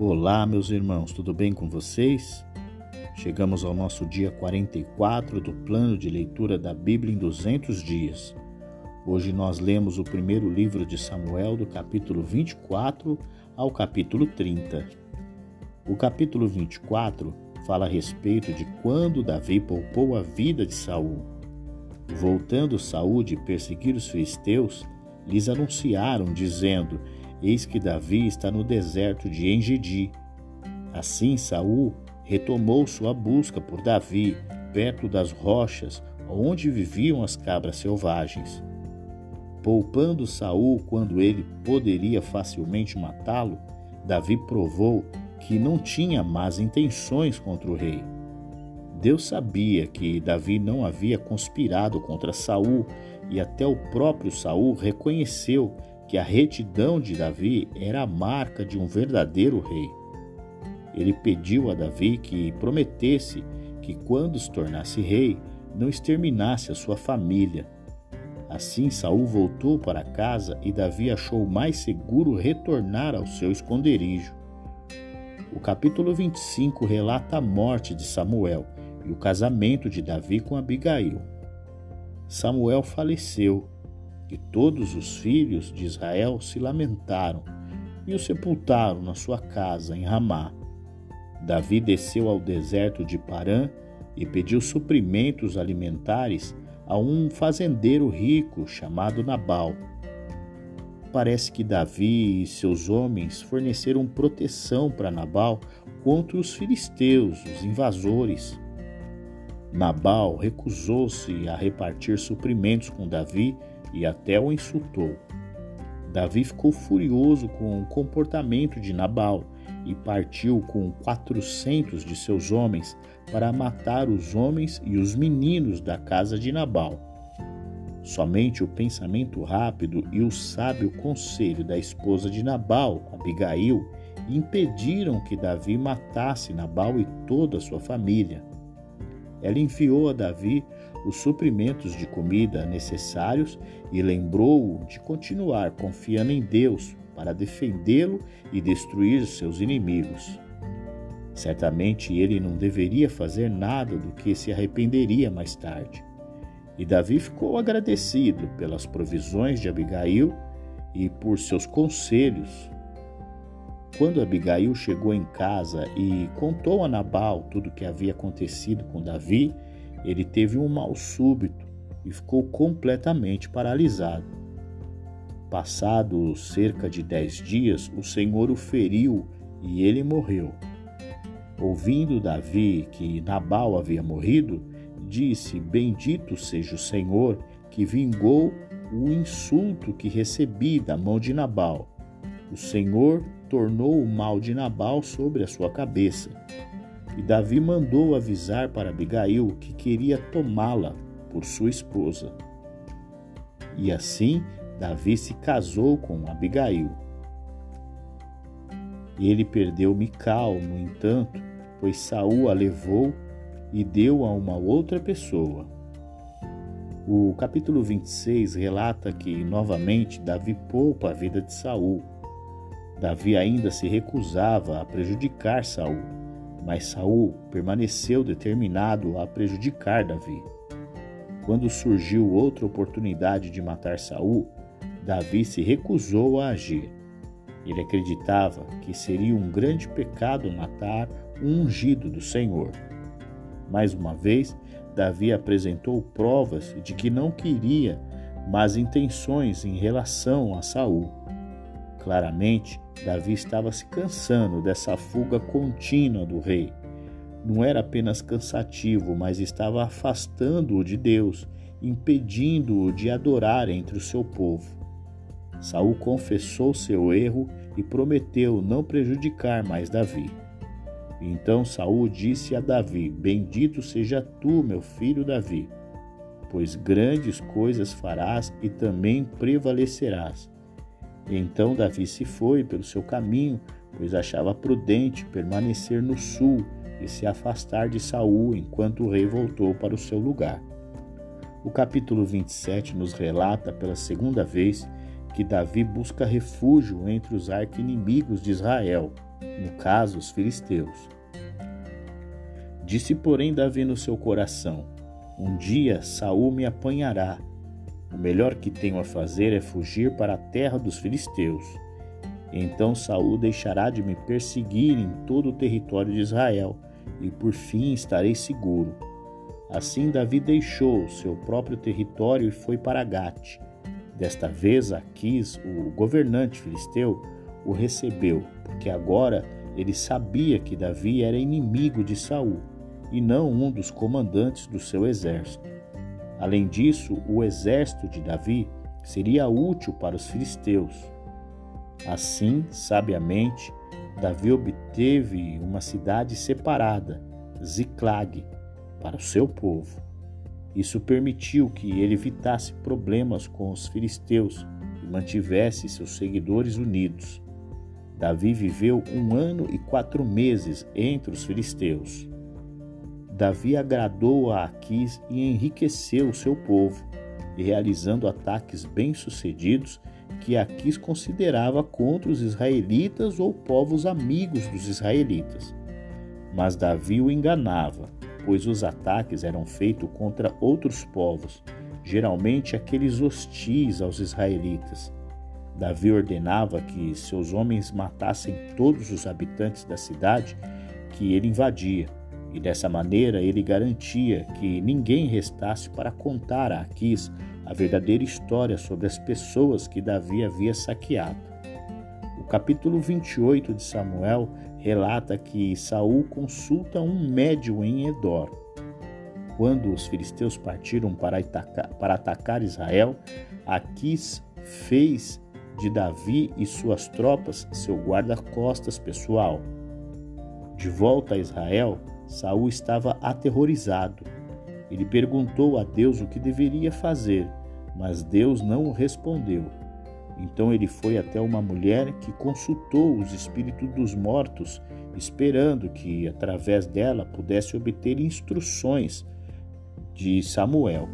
Olá, meus irmãos, tudo bem com vocês? Chegamos ao nosso dia 44 do plano de leitura da Bíblia em 200 dias. Hoje nós lemos o primeiro livro de Samuel, do capítulo 24 ao capítulo 30. O capítulo 24 fala a respeito de quando Davi poupou a vida de Saul. Voltando Saul de perseguir os filisteus, lhes anunciaram, dizendo: Eis que Davi está no deserto de Engedi. Assim Saul retomou sua busca por Davi, perto das rochas onde viviam as cabras selvagens. Poupando Saul quando ele poderia facilmente matá-lo, Davi provou que não tinha más intenções contra o rei. Deus sabia que Davi não havia conspirado contra Saul e até o próprio Saul reconheceu que a retidão de Davi era a marca de um verdadeiro rei. Ele pediu a Davi que prometesse que, quando se tornasse rei, não exterminasse a sua família. Assim Saul voltou para casa e Davi achou mais seguro retornar ao seu esconderijo. O capítulo 25 relata a morte de Samuel e o casamento de Davi com Abigail. Samuel faleceu e todos os filhos de Israel se lamentaram e o sepultaram na sua casa em Ramá. Davi desceu ao deserto de Parã e pediu suprimentos alimentares a um fazendeiro rico chamado Nabal. Parece que Davi e seus homens forneceram proteção para Nabal contra os filisteus, os invasores. Nabal recusou-se a repartir suprimentos com Davi e até o insultou. Davi ficou furioso com o comportamento de Nabal e partiu com quatrocentos de seus homens para matar os homens e os meninos da casa de Nabal. Somente o pensamento rápido e o sábio conselho da esposa de Nabal, Abigail, impediram que Davi matasse Nabal e toda a sua família. Ela enviou a Davi os suprimentos de comida necessários e lembrou-o de continuar confiando em Deus para defendê-lo e destruir seus inimigos. Certamente ele não deveria fazer nada do que se arrependeria mais tarde. E Davi ficou agradecido pelas provisões de Abigail e por seus conselhos. Quando Abigail chegou em casa e contou a Nabal tudo o que havia acontecido com Davi, ele teve um mal súbito e ficou completamente paralisado. Passados cerca de dez dias, o Senhor o feriu e ele morreu. Ouvindo Davi que Nabal havia morrido, disse: Bendito seja o Senhor que vingou o insulto que recebi da mão de Nabal. O Senhor tornou o mal de Nabal sobre a sua cabeça. E Davi mandou avisar para Abigail que queria tomá-la por sua esposa. E assim Davi se casou com Abigail. Ele perdeu Mical, no entanto, pois Saul a levou e deu a uma outra pessoa. O capítulo 26 relata que novamente Davi poupa a vida de Saul. Davi ainda se recusava a prejudicar Saul mas Saul permaneceu determinado a prejudicar Davi. Quando surgiu outra oportunidade de matar Saul, Davi se recusou a agir. Ele acreditava que seria um grande pecado matar um ungido do Senhor. Mais uma vez, Davi apresentou provas de que não queria más intenções em relação a Saul. Claramente, Davi estava se cansando dessa fuga contínua do rei. Não era apenas cansativo, mas estava afastando-o de Deus, impedindo-o de adorar entre o seu povo. Saul confessou seu erro e prometeu não prejudicar mais Davi. Então Saul disse a Davi: Bendito seja tu, meu filho Davi, pois grandes coisas farás e também prevalecerás então Davi se foi pelo seu caminho, pois achava prudente permanecer no sul e se afastar de Saul enquanto o rei voltou para o seu lugar. O capítulo 27 nos relata pela segunda vez que Davi busca refúgio entre os arqui-inimigos de Israel. no caso, os filisteus. Disse, porém, Davi no seu coração: Um dia Saul me apanhará. O melhor que tenho a fazer é fugir para a terra dos filisteus. Então Saul deixará de me perseguir em todo o território de Israel, e por fim estarei seguro. Assim Davi deixou seu próprio território e foi para Gate. Desta vez Aquis, o governante filisteu, o recebeu, porque agora ele sabia que Davi era inimigo de Saul e não um dos comandantes do seu exército. Além disso, o exército de Davi seria útil para os filisteus. Assim, sabiamente, Davi obteve uma cidade separada, Ziclag, para o seu povo. Isso permitiu que ele evitasse problemas com os filisteus e mantivesse seus seguidores unidos. Davi viveu um ano e quatro meses entre os filisteus. Davi agradou a Aquis e enriqueceu o seu povo, realizando ataques bem-sucedidos que Aquis considerava contra os israelitas ou povos amigos dos israelitas. Mas Davi o enganava, pois os ataques eram feitos contra outros povos, geralmente aqueles hostis aos israelitas. Davi ordenava que seus homens matassem todos os habitantes da cidade que ele invadia, e dessa maneira ele garantia que ninguém restasse para contar a Aquis a verdadeira história sobre as pessoas que Davi havia saqueado. O capítulo 28 de Samuel relata que Saul consulta um médium em Edor. Quando os filisteus partiram para atacar, para atacar Israel, Aquis fez de Davi e suas tropas seu guarda-costas pessoal. De volta a Israel, Saul estava aterrorizado. Ele perguntou a Deus o que deveria fazer, mas Deus não o respondeu. Então ele foi até uma mulher que consultou os espíritos dos mortos, esperando que através dela pudesse obter instruções de Samuel.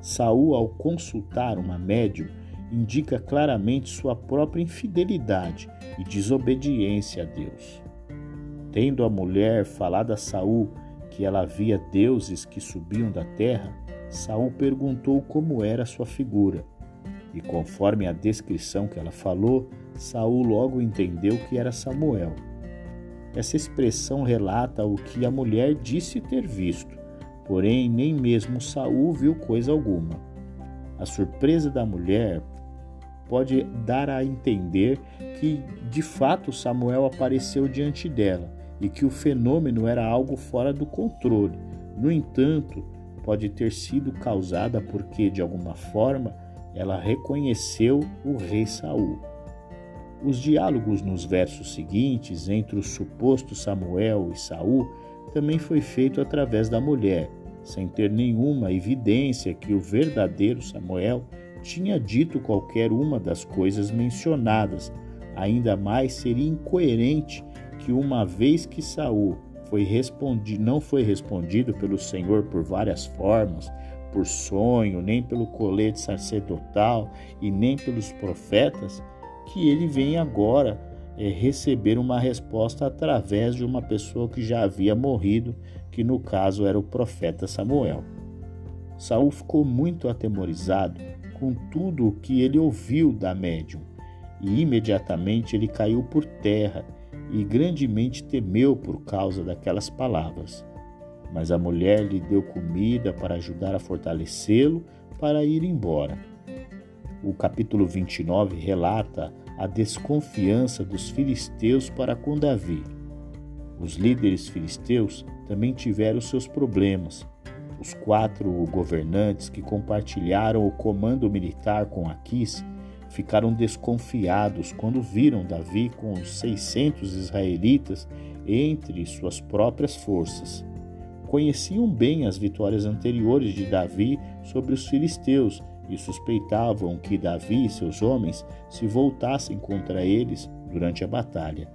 Saul, ao consultar uma médium, indica claramente sua própria infidelidade e desobediência a Deus. Tendo a mulher falado a Saul que ela via deuses que subiam da terra, Saul perguntou como era sua figura. E conforme a descrição que ela falou, Saul logo entendeu que era Samuel. Essa expressão relata o que a mulher disse ter visto, porém nem mesmo Saul viu coisa alguma. A surpresa da mulher pode dar a entender que de fato Samuel apareceu diante dela e que o fenômeno era algo fora do controle. No entanto, pode ter sido causada porque de alguma forma ela reconheceu o rei Saul. Os diálogos nos versos seguintes entre o suposto Samuel e Saul também foi feito através da mulher, sem ter nenhuma evidência que o verdadeiro Samuel tinha dito qualquer uma das coisas mencionadas. Ainda mais seria incoerente que uma vez que Saul foi respondido, não foi respondido pelo Senhor por várias formas, por sonho, nem pelo colete sacerdotal e nem pelos profetas, que ele vem agora é, receber uma resposta através de uma pessoa que já havia morrido, que no caso era o profeta Samuel. Saul ficou muito atemorizado com tudo o que ele ouviu da médium, e imediatamente ele caiu por terra e grandemente temeu por causa daquelas palavras. Mas a mulher lhe deu comida para ajudar a fortalecê-lo para ir embora. O capítulo 29 relata a desconfiança dos filisteus para com Davi. Os líderes filisteus também tiveram seus problemas. Os quatro governantes que compartilharam o comando militar com Aquis ficaram desconfiados quando viram Davi com os 600 israelitas entre suas próprias forças. Conheciam bem as vitórias anteriores de Davi sobre os filisteus e suspeitavam que Davi e seus homens se voltassem contra eles durante a batalha.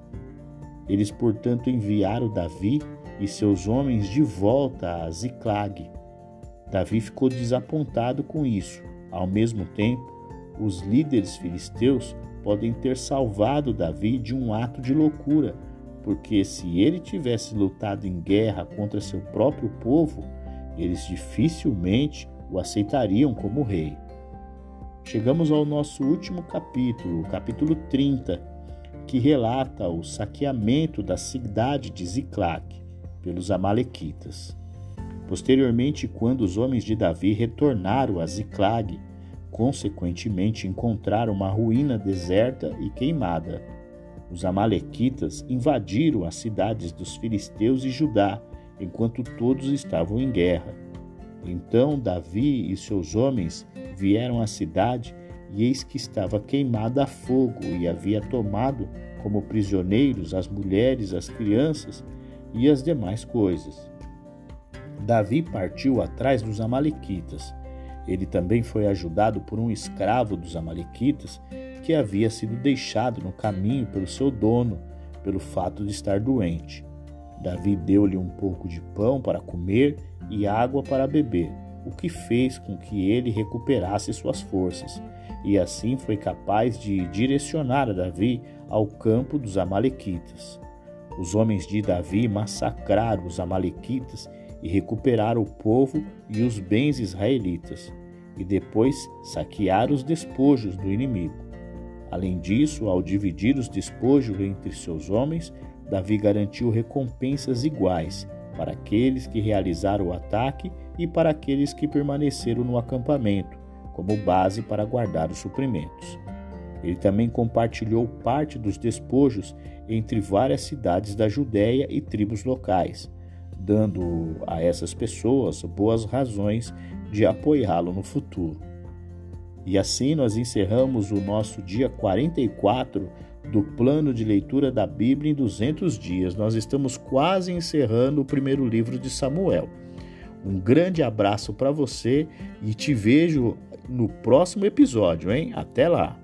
Eles, portanto, enviaram Davi e seus homens de volta a Ziclag. Davi ficou desapontado com isso. Ao mesmo tempo, os líderes filisteus podem ter salvado Davi de um ato de loucura, porque se ele tivesse lutado em guerra contra seu próprio povo, eles dificilmente o aceitariam como rei. Chegamos ao nosso último capítulo, o capítulo 30, que relata o saqueamento da cidade de Ziclac pelos Amalequitas. Posteriormente, quando os homens de Davi retornaram a Ziclag, consequentemente encontraram uma ruína deserta e queimada. Os Amalequitas invadiram as cidades dos filisteus e Judá, enquanto todos estavam em guerra. Então Davi e seus homens vieram à cidade, e eis que estava queimada a fogo, e havia tomado como prisioneiros as mulheres, as crianças e as demais coisas. Davi partiu atrás dos Amalequitas. Ele também foi ajudado por um escravo dos Amalequitas que havia sido deixado no caminho pelo seu dono, pelo fato de estar doente. Davi deu-lhe um pouco de pão para comer e água para beber, o que fez com que ele recuperasse suas forças, e assim foi capaz de direcionar a Davi ao campo dos Amalequitas. Os homens de Davi massacraram os Amalequitas e recuperaram o povo e os bens israelitas, e depois saquearam os despojos do inimigo. Além disso, ao dividir os despojos entre seus homens, Davi garantiu recompensas iguais para aqueles que realizaram o ataque e para aqueles que permaneceram no acampamento, como base para guardar os suprimentos. Ele também compartilhou parte dos despojos entre várias cidades da Judéia e tribos locais, dando a essas pessoas boas razões de apoiá-lo no futuro. E assim nós encerramos o nosso dia 44 do plano de leitura da Bíblia em 200 dias. Nós estamos quase encerrando o primeiro livro de Samuel. Um grande abraço para você e te vejo no próximo episódio, hein? Até lá!